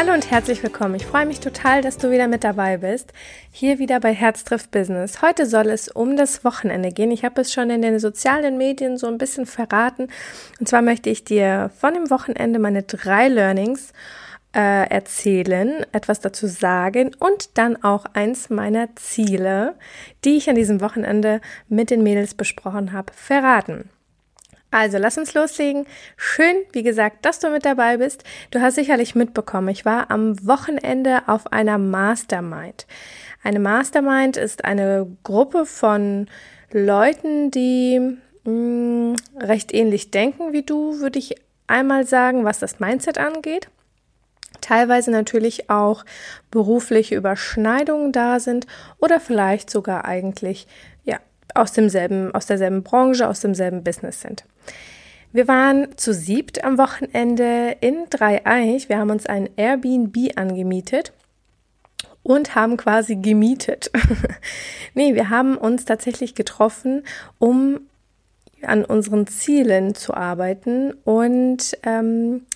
Hallo und herzlich willkommen. Ich freue mich total, dass du wieder mit dabei bist. Hier wieder bei Herz trifft Business. Heute soll es um das Wochenende gehen. Ich habe es schon in den sozialen Medien so ein bisschen verraten. Und zwar möchte ich dir von dem Wochenende meine drei Learnings äh, erzählen, etwas dazu sagen und dann auch eins meiner Ziele, die ich an diesem Wochenende mit den Mädels besprochen habe, verraten. Also, lass uns loslegen. Schön, wie gesagt, dass du mit dabei bist. Du hast sicherlich mitbekommen, ich war am Wochenende auf einer Mastermind. Eine Mastermind ist eine Gruppe von Leuten, die mh, mm, recht ähnlich denken wie du, würde ich einmal sagen, was das Mindset angeht. Teilweise natürlich auch berufliche Überschneidungen da sind oder vielleicht sogar eigentlich aus demselben aus derselben Branche, aus demselben Business sind. Wir waren zu siebt am Wochenende in Dreieich. Wir haben uns ein Airbnb angemietet und haben quasi gemietet. nee, wir haben uns tatsächlich getroffen, um an unseren Zielen zu arbeiten. Und ähm,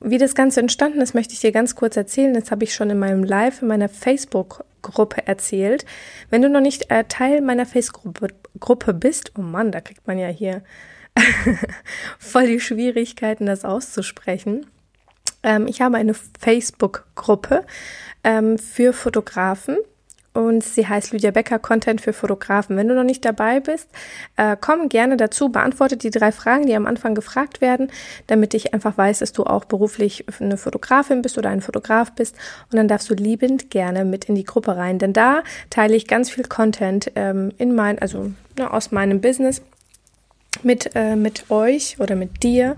wie das Ganze entstanden ist, möchte ich dir ganz kurz erzählen. Das habe ich schon in meinem Live, in meiner Facebook-Gruppe erzählt. Wenn du noch nicht äh, Teil meiner Facebook-Gruppe bist, oh Mann, da kriegt man ja hier voll die Schwierigkeiten, das auszusprechen. Ähm, ich habe eine Facebook-Gruppe ähm, für Fotografen und sie heißt Lydia Becker Content für Fotografen. Wenn du noch nicht dabei bist, äh, komm gerne dazu, beantworte die drei Fragen, die am Anfang gefragt werden, damit ich einfach weiß, dass du auch beruflich eine Fotografin bist oder ein Fotograf bist und dann darfst du liebend gerne mit in die Gruppe rein, denn da teile ich ganz viel Content ähm, in mein, also ne, aus meinem Business mit, äh, mit euch oder mit dir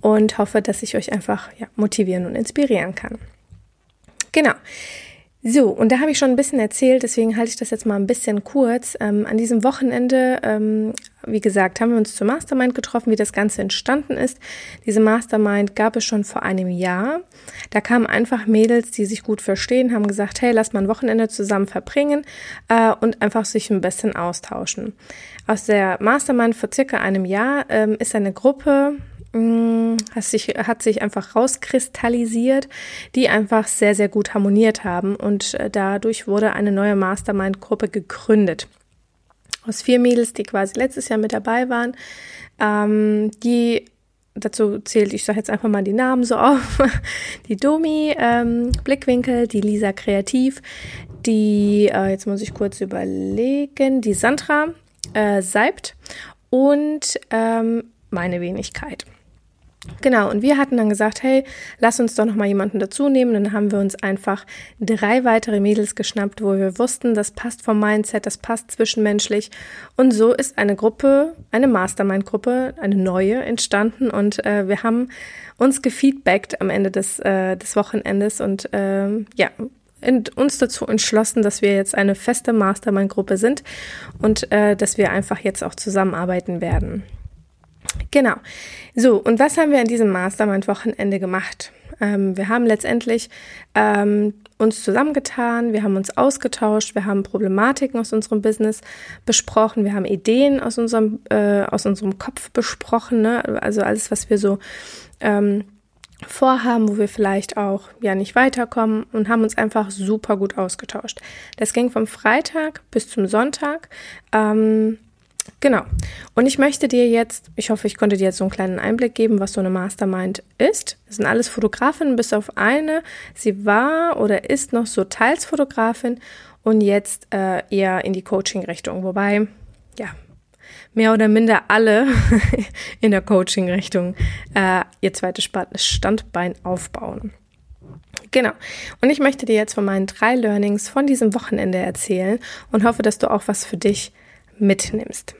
und hoffe, dass ich euch einfach ja, motivieren und inspirieren kann. Genau. So, und da habe ich schon ein bisschen erzählt, deswegen halte ich das jetzt mal ein bisschen kurz. Ähm, an diesem Wochenende, ähm, wie gesagt, haben wir uns zur Mastermind getroffen, wie das Ganze entstanden ist. Diese Mastermind gab es schon vor einem Jahr. Da kamen einfach Mädels, die sich gut verstehen, haben gesagt, hey, lass mal ein Wochenende zusammen verbringen äh, und einfach sich ein bisschen austauschen. Aus der Mastermind vor circa einem Jahr ähm, ist eine Gruppe, hat sich, hat sich einfach rauskristallisiert, die einfach sehr, sehr gut harmoniert haben und äh, dadurch wurde eine neue Mastermind-Gruppe gegründet. Aus vier Mädels, die quasi letztes Jahr mit dabei waren, ähm, die dazu zählt, ich sage jetzt einfach mal die Namen so auf, die Domi ähm, Blickwinkel, die Lisa Kreativ, die, äh, jetzt muss ich kurz überlegen, die Sandra äh, Seibt und ähm, meine Wenigkeit. Genau, und wir hatten dann gesagt, hey, lass uns doch noch mal jemanden dazu nehmen. Dann haben wir uns einfach drei weitere Mädels geschnappt, wo wir wussten, das passt vom Mindset, das passt zwischenmenschlich. Und so ist eine Gruppe, eine Mastermind-Gruppe, eine neue entstanden. Und äh, wir haben uns gefeedbackt am Ende des, äh, des Wochenendes und äh, ja, uns dazu entschlossen, dass wir jetzt eine feste Mastermind-Gruppe sind und äh, dass wir einfach jetzt auch zusammenarbeiten werden. Genau. So, und was haben wir an diesem Mastermind-Wochenende gemacht? Ähm, wir haben letztendlich ähm, uns zusammengetan, wir haben uns ausgetauscht, wir haben Problematiken aus unserem Business besprochen, wir haben Ideen aus unserem, äh, aus unserem Kopf besprochen, ne? also alles, was wir so ähm, vorhaben, wo wir vielleicht auch ja nicht weiterkommen und haben uns einfach super gut ausgetauscht. Das ging vom Freitag bis zum Sonntag. Ähm, Genau. Und ich möchte dir jetzt, ich hoffe, ich konnte dir jetzt so einen kleinen Einblick geben, was so eine Mastermind ist. Das sind alles Fotografinnen, bis auf eine. Sie war oder ist noch so teils Fotografin und jetzt äh, eher in die Coaching-Richtung. Wobei, ja, mehr oder minder alle in der Coaching-Richtung äh, ihr zweites Standbein aufbauen. Genau. Und ich möchte dir jetzt von meinen drei Learnings von diesem Wochenende erzählen und hoffe, dass du auch was für dich mitnimmst.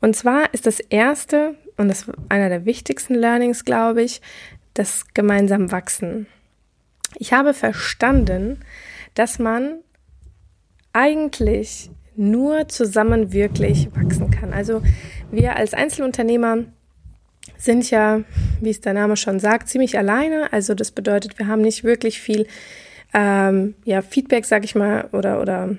Und zwar ist das erste und das einer der wichtigsten Learnings, glaube ich, das gemeinsam wachsen. Ich habe verstanden, dass man eigentlich nur zusammen wirklich wachsen kann. Also wir als Einzelunternehmer sind ja, wie es der Name schon sagt, ziemlich alleine. Also das bedeutet, wir haben nicht wirklich viel ähm, ja, Feedback, sag ich mal, oder, oder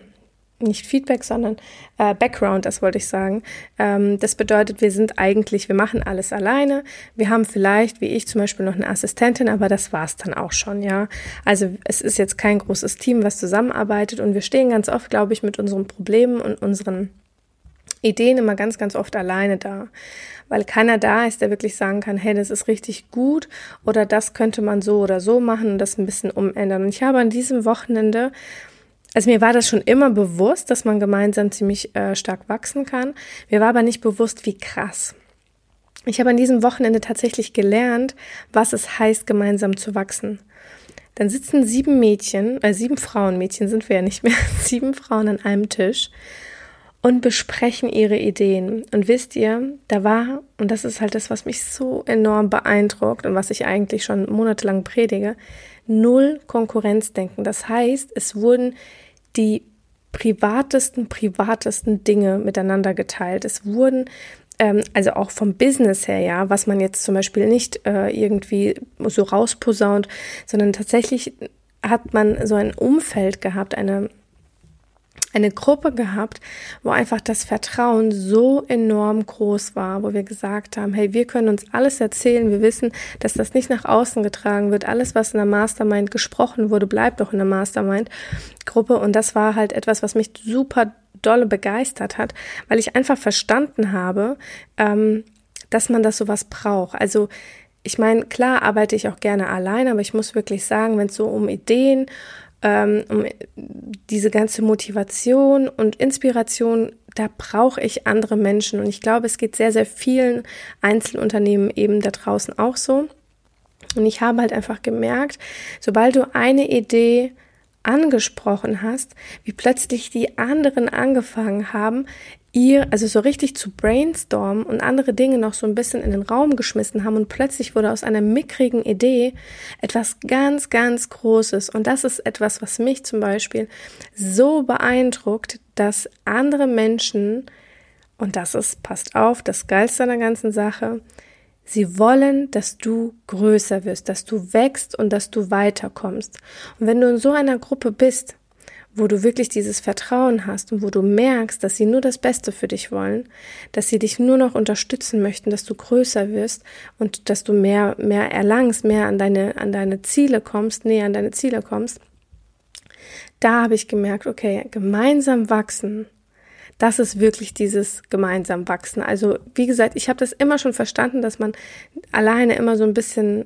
nicht Feedback, sondern äh, Background, das wollte ich sagen. Ähm, das bedeutet, wir sind eigentlich, wir machen alles alleine. Wir haben vielleicht, wie ich zum Beispiel, noch eine Assistentin, aber das war's dann auch schon, ja. Also es ist jetzt kein großes Team, was zusammenarbeitet und wir stehen ganz oft, glaube ich, mit unseren Problemen und unseren Ideen immer ganz, ganz oft alleine da. Weil keiner da ist, der wirklich sagen kann, hey, das ist richtig gut oder das könnte man so oder so machen und das ein bisschen umändern. Und ich habe an diesem Wochenende also mir war das schon immer bewusst, dass man gemeinsam ziemlich äh, stark wachsen kann. Mir war aber nicht bewusst, wie krass. Ich habe an diesem Wochenende tatsächlich gelernt, was es heißt, gemeinsam zu wachsen. Dann sitzen sieben Mädchen, äh, sieben Frauen, Mädchen sind wir ja nicht mehr, sieben Frauen an einem Tisch und besprechen ihre Ideen. Und wisst ihr, da war, und das ist halt das, was mich so enorm beeindruckt und was ich eigentlich schon monatelang predige, null Konkurrenzdenken. Das heißt, es wurden die privatesten, privatesten Dinge miteinander geteilt. Es wurden ähm, also auch vom Business her, ja, was man jetzt zum Beispiel nicht äh, irgendwie so rausposaunt, sondern tatsächlich hat man so ein Umfeld gehabt, eine eine Gruppe gehabt, wo einfach das Vertrauen so enorm groß war, wo wir gesagt haben, hey, wir können uns alles erzählen, wir wissen, dass das nicht nach außen getragen wird. Alles, was in der Mastermind gesprochen wurde, bleibt doch in der Mastermind-Gruppe. Und das war halt etwas, was mich super dolle begeistert hat, weil ich einfach verstanden habe, ähm, dass man das sowas braucht. Also ich meine, klar arbeite ich auch gerne allein, aber ich muss wirklich sagen, wenn es so um Ideen ähm, um diese ganze Motivation und Inspiration, da brauche ich andere Menschen. Und ich glaube, es geht sehr, sehr vielen Einzelunternehmen eben da draußen auch so. Und ich habe halt einfach gemerkt, sobald du eine Idee angesprochen hast, wie plötzlich die anderen angefangen haben, ihr, also so richtig zu brainstormen und andere Dinge noch so ein bisschen in den Raum geschmissen haben und plötzlich wurde aus einer mickrigen Idee etwas ganz, ganz Großes. Und das ist etwas, was mich zum Beispiel so beeindruckt, dass andere Menschen, und das ist, passt auf, das Geilste an der ganzen Sache, Sie wollen, dass du größer wirst, dass du wächst und dass du weiterkommst. Und wenn du in so einer Gruppe bist, wo du wirklich dieses Vertrauen hast und wo du merkst, dass sie nur das Beste für dich wollen, dass sie dich nur noch unterstützen möchten, dass du größer wirst und dass du mehr, mehr erlangst, mehr an deine, an deine Ziele kommst, näher an deine Ziele kommst, da habe ich gemerkt, okay, gemeinsam wachsen das ist wirklich dieses gemeinsam wachsen. Also wie gesagt, ich habe das immer schon verstanden, dass man alleine immer so ein bisschen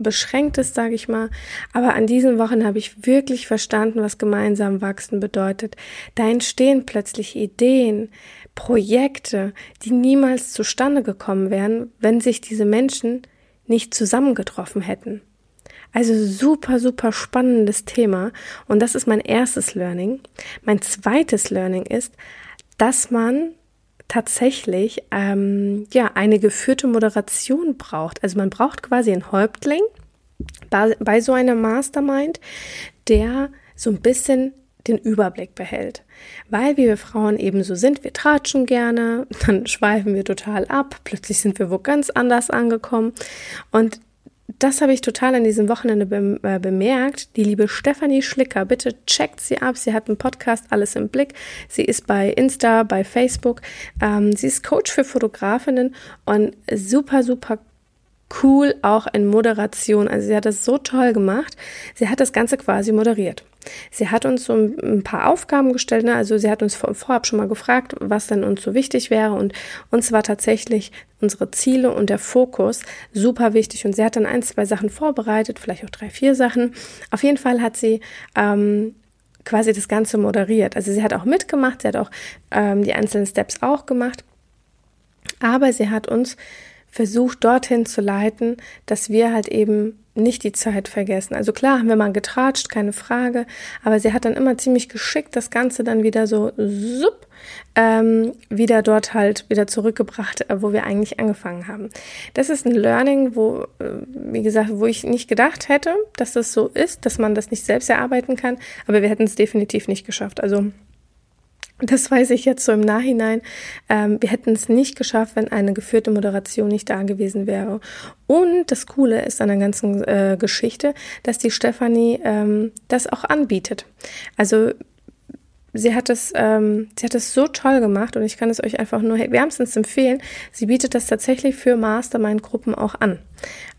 beschränkt ist, sage ich mal. Aber an diesen Wochen habe ich wirklich verstanden, was gemeinsam wachsen bedeutet. Da entstehen plötzlich Ideen, Projekte, die niemals zustande gekommen wären, wenn sich diese Menschen nicht zusammengetroffen hätten. Also super, super spannendes Thema. Und das ist mein erstes Learning. Mein zweites Learning ist, dass man tatsächlich ähm, ja eine geführte Moderation braucht. Also man braucht quasi einen Häuptling bei, bei so einer Mastermind, der so ein bisschen den Überblick behält. Weil wir Frauen eben so sind, wir tratschen gerne, dann schweifen wir total ab, plötzlich sind wir wo ganz anders angekommen. Und das habe ich total an diesem Wochenende äh, bemerkt. Die liebe Stefanie Schlicker, bitte checkt sie ab. Sie hat einen Podcast, alles im Blick. Sie ist bei Insta, bei Facebook. Ähm, sie ist Coach für Fotografinnen und super, super cool auch in Moderation. Also sie hat das so toll gemacht. Sie hat das Ganze quasi moderiert. Sie hat uns so ein paar Aufgaben gestellt, ne? also sie hat uns vorab schon mal gefragt, was denn uns so wichtig wäre und uns war tatsächlich unsere Ziele und der Fokus super wichtig und sie hat dann ein, zwei Sachen vorbereitet, vielleicht auch drei, vier Sachen. Auf jeden Fall hat sie ähm, quasi das Ganze moderiert. Also sie hat auch mitgemacht, sie hat auch ähm, die einzelnen Steps auch gemacht, aber sie hat uns versucht dorthin zu leiten, dass wir halt eben nicht die Zeit vergessen. Also klar haben wir mal getratscht, keine Frage, aber sie hat dann immer ziemlich geschickt das Ganze dann wieder so sup, ähm, wieder dort halt wieder zurückgebracht, äh, wo wir eigentlich angefangen haben. Das ist ein Learning, wo, äh, wie gesagt, wo ich nicht gedacht hätte, dass das so ist, dass man das nicht selbst erarbeiten kann, aber wir hätten es definitiv nicht geschafft. Also Das weiß ich jetzt so im Nachhinein. Ähm, wir hätten es nicht geschafft, wenn eine geführte Moderation nicht da gewesen wäre. Und das Coole ist an der ganzen äh, Geschichte, dass die Stefanie ähm, das auch anbietet. Also sie hat es, ähm, sie hat es so toll gemacht und ich kann es euch einfach nur wärmstens empfehlen. Sie bietet das tatsächlich für Mastermind-Gruppen auch an.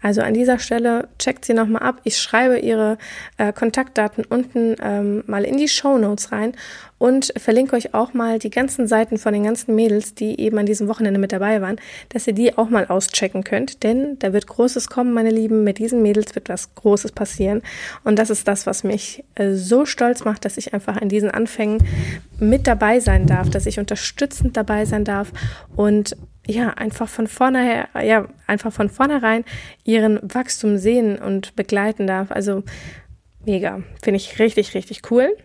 Also an dieser Stelle checkt sie nochmal ab. Ich schreibe ihre äh, Kontaktdaten unten ähm, mal in die Show Notes rein und verlinke euch auch mal die ganzen Seiten von den ganzen Mädels, die eben an diesem Wochenende mit dabei waren, dass ihr die auch mal auschecken könnt. Denn da wird Großes kommen, meine Lieben. Mit diesen Mädels wird was Großes passieren. Und das ist das, was mich äh, so stolz macht, dass ich einfach an diesen Anfängen mit dabei sein darf, dass ich unterstützend dabei sein darf und ja, einfach von vornherein, ja, einfach von vornherein ihren Wachstum sehen und begleiten darf. Also mega. Finde ich richtig, richtig cool.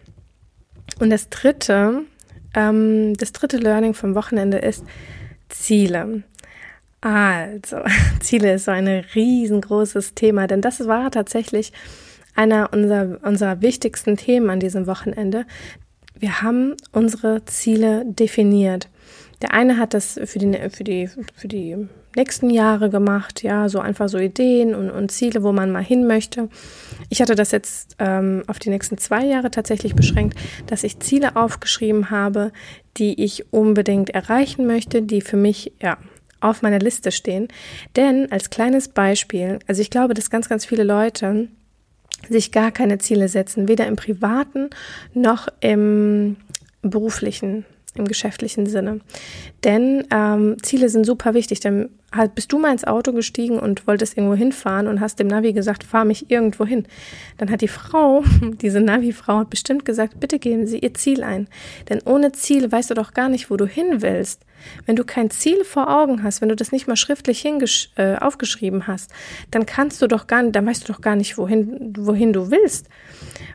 Und das dritte, ähm, das dritte Learning vom Wochenende ist Ziele. Also, Ziele ist so ein riesengroßes Thema, denn das war tatsächlich einer unserer, unserer wichtigsten Themen an diesem Wochenende. Wir haben unsere Ziele definiert. Der eine hat das für die, für die, für die nächsten Jahre gemacht, ja, so einfach so Ideen und, und Ziele, wo man mal hin möchte. Ich hatte das jetzt ähm, auf die nächsten zwei Jahre tatsächlich beschränkt, dass ich Ziele aufgeschrieben habe, die ich unbedingt erreichen möchte, die für mich, ja, auf meiner Liste stehen. Denn als kleines Beispiel, also ich glaube, dass ganz, ganz viele Leute sich gar keine Ziele setzen, weder im privaten noch im beruflichen im geschäftlichen Sinne. Denn ähm, Ziele sind super wichtig. Denn halt, bist du mal ins Auto gestiegen und wolltest irgendwo hinfahren und hast dem Navi gesagt, fahr mich irgendwo hin. Dann hat die Frau, diese Navi-Frau, bestimmt gesagt, bitte geben Sie Ihr Ziel ein. Denn ohne Ziel weißt du doch gar nicht, wo du hin willst. Wenn du kein Ziel vor Augen hast, wenn du das nicht mal schriftlich äh, aufgeschrieben hast, dann kannst du doch gar nicht, dann weißt du doch gar nicht, wohin, wohin du willst.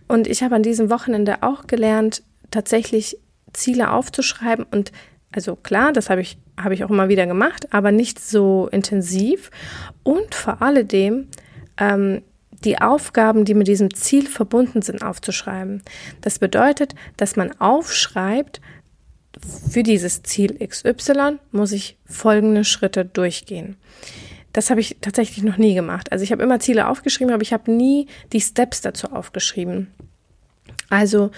Und ich habe an diesem Wochenende auch gelernt, tatsächlich Ziele aufzuschreiben und also klar, das habe ich, habe ich auch immer wieder gemacht, aber nicht so intensiv. Und vor alledem ähm, die Aufgaben, die mit diesem Ziel verbunden sind, aufzuschreiben. Das bedeutet, dass man aufschreibt, für dieses Ziel XY muss ich folgende Schritte durchgehen. Das habe ich tatsächlich noch nie gemacht. Also ich habe immer Ziele aufgeschrieben, aber ich habe nie die Steps dazu aufgeschrieben. Also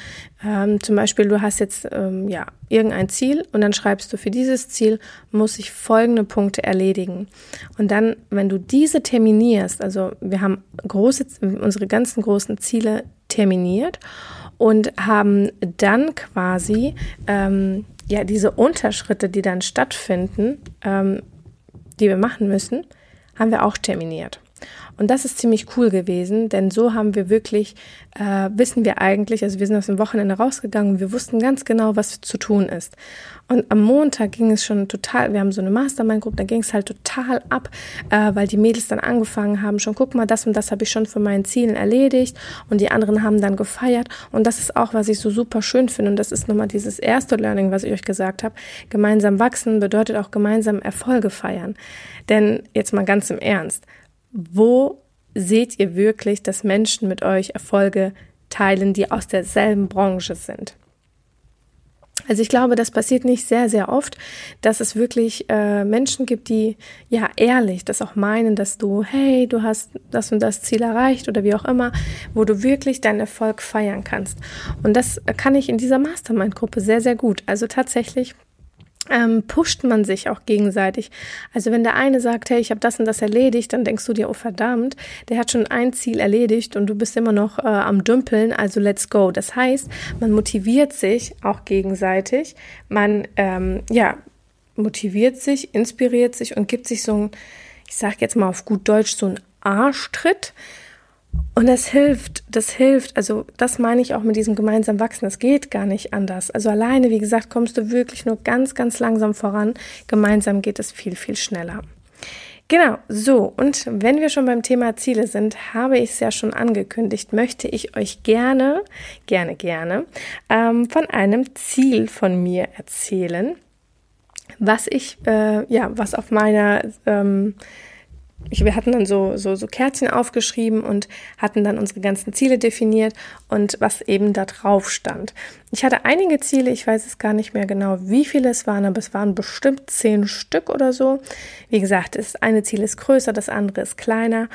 ähm, zum Beispiel, du hast jetzt ähm, ja irgendein Ziel und dann schreibst du, für dieses Ziel muss ich folgende Punkte erledigen. Und dann, wenn du diese terminierst, also wir haben große, unsere ganzen großen Ziele terminiert und haben dann quasi ähm, ja diese Unterschritte, die dann stattfinden, ähm, die wir machen müssen, haben wir auch terminiert. Und das ist ziemlich cool gewesen, denn so haben wir wirklich, äh, wissen wir eigentlich, also wir sind aus dem Wochenende rausgegangen und wir wussten ganz genau, was zu tun ist. Und am Montag ging es schon total, wir haben so eine Mastermind-Gruppe, da ging es halt total ab, äh, weil die Mädels dann angefangen haben, schon guck mal, das und das habe ich schon von meinen Zielen erledigt und die anderen haben dann gefeiert. Und das ist auch, was ich so super schön finde. Und das ist nochmal dieses erste Learning, was ich euch gesagt habe. Gemeinsam wachsen bedeutet auch gemeinsam Erfolge feiern. Denn jetzt mal ganz im Ernst wo seht ihr wirklich, dass Menschen mit euch Erfolge teilen, die aus derselben Branche sind? Also ich glaube, das passiert nicht sehr, sehr oft, dass es wirklich äh, Menschen gibt, die ja ehrlich das auch meinen, dass du, hey, du hast das und das Ziel erreicht oder wie auch immer, wo du wirklich deinen Erfolg feiern kannst. Und das kann ich in dieser Mastermind-Gruppe sehr, sehr gut. Also tatsächlich ähm, pusht man sich auch gegenseitig. Also wenn der eine sagt, hey, ich habe das und das erledigt, dann denkst du dir, oh verdammt, der hat schon ein Ziel erledigt und du bist immer noch äh, am Dümpeln, also let's go. Das heißt, man motiviert sich auch gegenseitig, man ähm, ja motiviert sich, inspiriert sich und gibt sich so ein, ich sag jetzt mal auf gut Deutsch, so ein Arschtritt und das hilft, das hilft. Also das meine ich auch mit diesem gemeinsamen Wachsen. Das geht gar nicht anders. Also alleine, wie gesagt, kommst du wirklich nur ganz, ganz langsam voran. Gemeinsam geht es viel, viel schneller. Genau, so, und wenn wir schon beim Thema Ziele sind, habe ich es ja schon angekündigt, möchte ich euch gerne, gerne, gerne ähm, von einem Ziel von mir erzählen, was ich, äh, ja, was auf meiner ähm, ich, wir hatten dann so, so, so Kärtchen aufgeschrieben und hatten dann unsere ganzen Ziele definiert und was eben da drauf stand. Ich hatte einige Ziele, ich weiß es gar nicht mehr genau, wie viele es waren, aber es waren bestimmt zehn Stück oder so. Wie gesagt, das eine Ziel ist größer, das andere ist kleiner.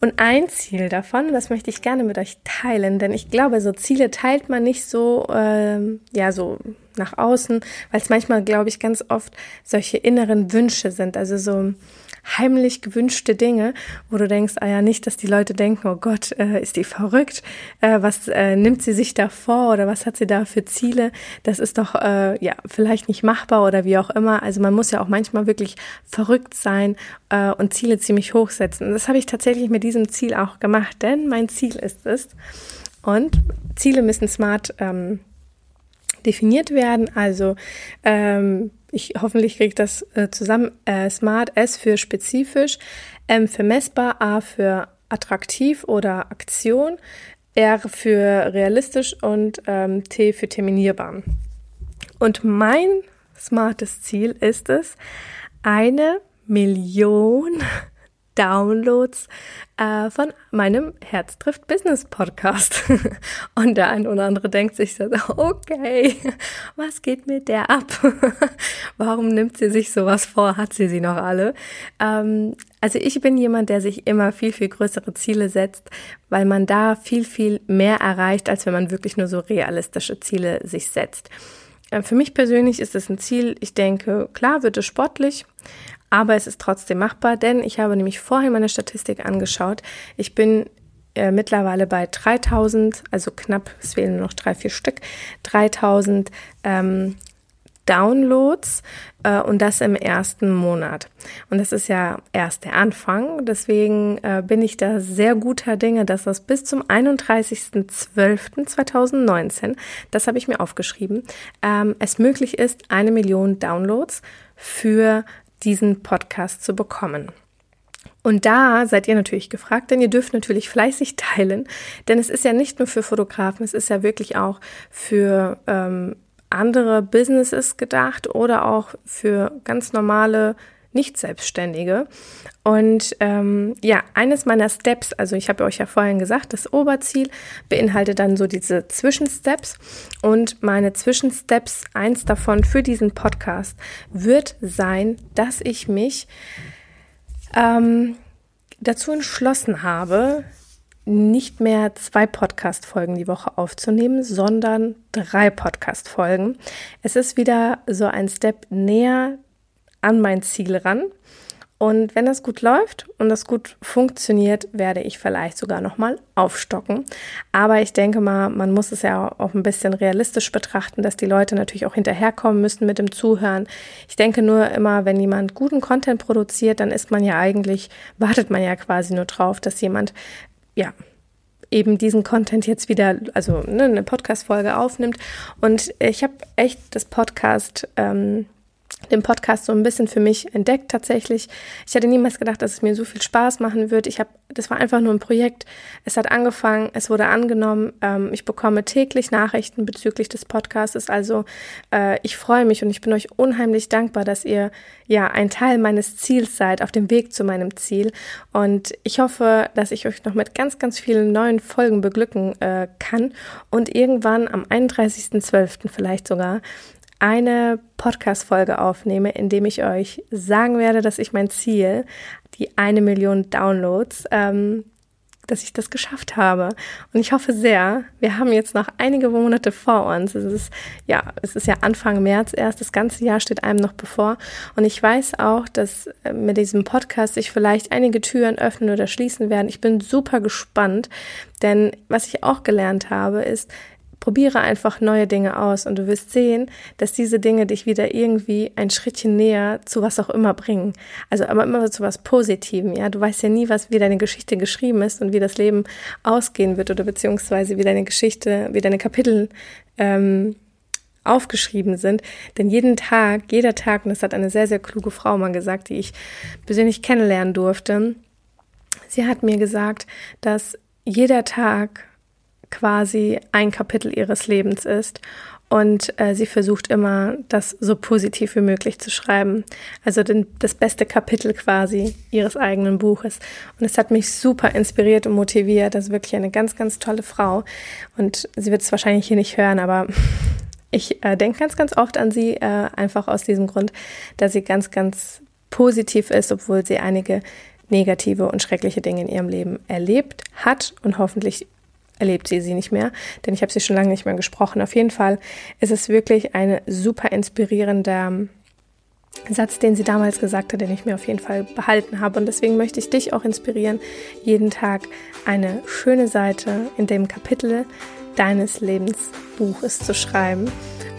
Und ein Ziel davon, das möchte ich gerne mit euch teilen, denn ich glaube, so Ziele teilt man nicht so, ähm, ja, so nach außen, weil es manchmal, glaube ich, ganz oft solche inneren Wünsche sind. Also so, heimlich gewünschte Dinge, wo du denkst, ah ja, nicht, dass die Leute denken, oh Gott, äh, ist die verrückt, äh, was äh, nimmt sie sich da vor oder was hat sie da für Ziele? Das ist doch äh, ja vielleicht nicht machbar oder wie auch immer. Also man muss ja auch manchmal wirklich verrückt sein äh, und Ziele ziemlich hoch setzen. Das habe ich tatsächlich mit diesem Ziel auch gemacht, denn mein Ziel ist es. Und Ziele müssen smart ähm, definiert werden. Also ähm, ich hoffentlich kriege das äh, zusammen. Äh, Smart S für spezifisch, M für messbar, A für attraktiv oder Aktion, R für realistisch und ähm, T für terminierbar. Und mein smartes Ziel ist es, eine Million Downloads äh, von meinem Herz trifft Business Podcast. Und der ein oder andere denkt sich so, okay, was geht mit der ab? Warum nimmt sie sich sowas vor? Hat sie sie noch alle? Ähm, also ich bin jemand, der sich immer viel, viel größere Ziele setzt, weil man da viel, viel mehr erreicht, als wenn man wirklich nur so realistische Ziele sich setzt. Äh, für mich persönlich ist es ein Ziel, ich denke, klar wird es sportlich, aber es ist trotzdem machbar, denn ich habe nämlich vorhin meine Statistik angeschaut. Ich bin äh, mittlerweile bei 3000, also knapp, es fehlen noch drei, vier Stück, 3000 ähm, Downloads äh, und das im ersten Monat. Und das ist ja erst der Anfang. Deswegen äh, bin ich da sehr guter Dinge, dass das bis zum 31.12.2019, das habe ich mir aufgeschrieben, ähm, es möglich ist, eine Million Downloads für diesen Podcast zu bekommen. Und da seid ihr natürlich gefragt, denn ihr dürft natürlich fleißig teilen, denn es ist ja nicht nur für Fotografen, es ist ja wirklich auch für ähm, andere Businesses gedacht oder auch für ganz normale nicht-Selbstständige. Und ähm, ja, eines meiner Steps, also ich habe euch ja vorhin gesagt, das Oberziel beinhaltet dann so diese Zwischensteps. Und meine Zwischensteps, eins davon für diesen Podcast, wird sein, dass ich mich ähm, dazu entschlossen habe, nicht mehr zwei Podcast-Folgen die Woche aufzunehmen, sondern drei Podcast-Folgen. Es ist wieder so ein Step näher an mein Ziel ran. Und wenn das gut läuft und das gut funktioniert, werde ich vielleicht sogar nochmal aufstocken. Aber ich denke mal, man muss es ja auch ein bisschen realistisch betrachten, dass die Leute natürlich auch hinterherkommen müssen mit dem Zuhören. Ich denke nur immer, wenn jemand guten Content produziert, dann ist man ja eigentlich, wartet man ja quasi nur drauf, dass jemand, ja, eben diesen Content jetzt wieder, also ne, eine Podcast-Folge aufnimmt. Und ich habe echt das Podcast, ähm, den Podcast so ein bisschen für mich entdeckt tatsächlich. Ich hätte niemals gedacht, dass es mir so viel Spaß machen wird. Ich habe, das war einfach nur ein Projekt. Es hat angefangen, es wurde angenommen. Ähm, ich bekomme täglich Nachrichten bezüglich des Podcasts. Also äh, ich freue mich und ich bin euch unheimlich dankbar, dass ihr ja ein Teil meines Ziels seid, auf dem Weg zu meinem Ziel. Und ich hoffe, dass ich euch noch mit ganz, ganz vielen neuen Folgen beglücken äh, kann und irgendwann am 31.12. vielleicht sogar eine Podcast-Folge aufnehme, in dem ich euch sagen werde, dass ich mein Ziel, die eine Million Downloads, ähm, dass ich das geschafft habe. Und ich hoffe sehr, wir haben jetzt noch einige Monate vor uns. Es ist, ja, es ist ja Anfang März erst. Das ganze Jahr steht einem noch bevor. Und ich weiß auch, dass äh, mit diesem Podcast sich vielleicht einige Türen öffnen oder schließen werden. Ich bin super gespannt. Denn was ich auch gelernt habe, ist, Probiere einfach neue Dinge aus und du wirst sehen, dass diese Dinge dich wieder irgendwie ein Schrittchen näher zu was auch immer bringen. Also aber immer zu was Positivem, ja. Du weißt ja nie, was, wie deine Geschichte geschrieben ist und wie das Leben ausgehen wird oder beziehungsweise wie deine Geschichte, wie deine Kapitel ähm, aufgeschrieben sind. Denn jeden Tag, jeder Tag, und das hat eine sehr, sehr kluge Frau mal gesagt, die ich persönlich kennenlernen durfte, sie hat mir gesagt, dass jeder Tag quasi ein Kapitel ihres Lebens ist. und äh, sie versucht immer, das so positiv wie möglich zu schreiben. Also den, das beste Kapitel quasi ihres eigenen Buches. Und es hat mich super inspiriert und motiviert. Das ist wirklich eine ganz, ganz tolle Frau. Und sie wird es wahrscheinlich hier nicht hören, aber ich äh, denke ganz, ganz oft an sie, äh, einfach aus diesem Grund, dass sie ganz, ganz positiv ist, obwohl sie einige negative und schreckliche Dinge in ihrem Leben erlebt hat und hoffentlich erlebt sie sie nicht mehr, denn ich habe sie schon lange nicht mehr gesprochen. Auf jeden Fall ist es wirklich ein super inspirierender Satz, den sie damals gesagt hat, den ich mir auf jeden Fall behalten habe. Und deswegen möchte ich dich auch inspirieren, jeden Tag eine schöne Seite in dem Kapitel deines Lebensbuches zu schreiben.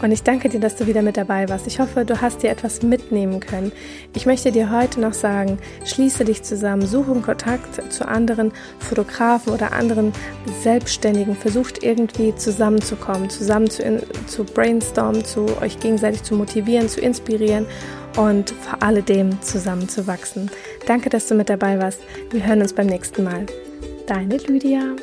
Und ich danke dir, dass du wieder mit dabei warst. Ich hoffe, du hast dir etwas mitnehmen können. Ich möchte dir heute noch sagen, schließe dich zusammen, suche Kontakt zu anderen Fotografen oder anderen Selbstständigen. Versucht irgendwie zusammenzukommen, zusammen zu, in, zu brainstormen, zu euch gegenseitig zu motivieren, zu inspirieren und vor alledem zusammenzuwachsen. Danke, dass du mit dabei warst. Wir hören uns beim nächsten Mal. Deine Lydia.